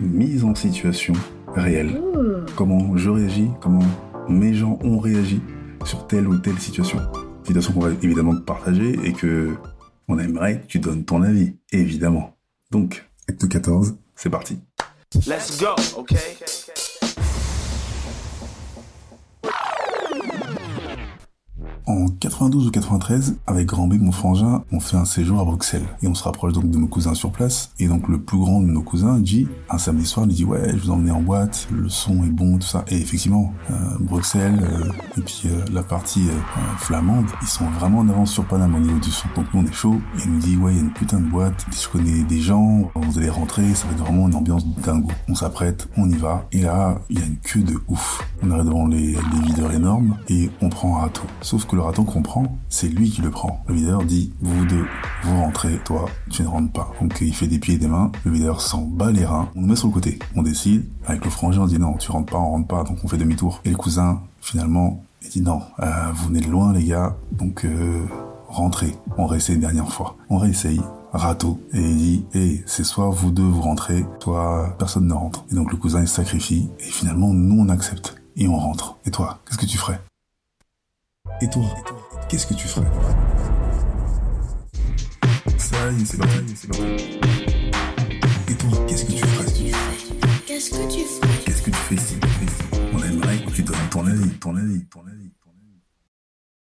Mise en situation réelle. Comment je réagis, comment mes gens ont réagi sur telle ou telle situation. Situation qu'on va évidemment partager et que on aimerait que tu donnes ton avis, évidemment. Donc, acte 14, c'est parti. Let's go, okay? En 92 ou 93, avec Grand B, mon frangin, on fait un séjour à Bruxelles. Et on se rapproche donc de nos cousins sur place. Et donc le plus grand de nos cousins, dit, un samedi soir, il dit ouais, je vous emmener en boîte, le son est bon, tout ça. Et effectivement, euh, Bruxelles, euh, et puis euh, la partie flamande, ils sont vraiment en avance sur Paname au niveau du son. Donc nous on est chaud, et il nous dit ouais, il y a une putain de boîte, je connais des gens, vous allez rentrer, ça va être vraiment une ambiance dingo. On s'apprête, on y va, et là, il y a une queue de ouf. On arrive devant les, les videurs énormes, et on prend un râteau. Sauf que le râteau qu'on prend, c'est lui qui le prend. Le videur dit, vous deux, vous rentrez, toi, tu ne rentres pas. Donc il fait des pieds et des mains, le videur s'en bat les reins, on nous met sur le côté. On décide, avec le frangin, on dit non, tu rentres pas, on rentre pas, donc on fait demi-tour. Et le cousin, finalement, il dit non, euh, vous venez de loin les gars, donc euh, rentrez. On réessaye une dernière fois. On réessaye, râteau, et il dit, hé, c'est soit vous deux vous rentrez, soit personne ne rentre. Et donc le cousin il sacrifie, et finalement nous on accepte. Et on rentre. Et toi, qu'est-ce que tu ferais? Et toi, qu'est-ce que tu ferais Ça y est, c'est parti, c'est parti. Et toi, qu'est-ce que tu ferais Qu'est-ce que tu fais Qu'est-ce que tu fais ici On aimerait que tu donnes ton avis, ton avis, ton avis. Ton avis.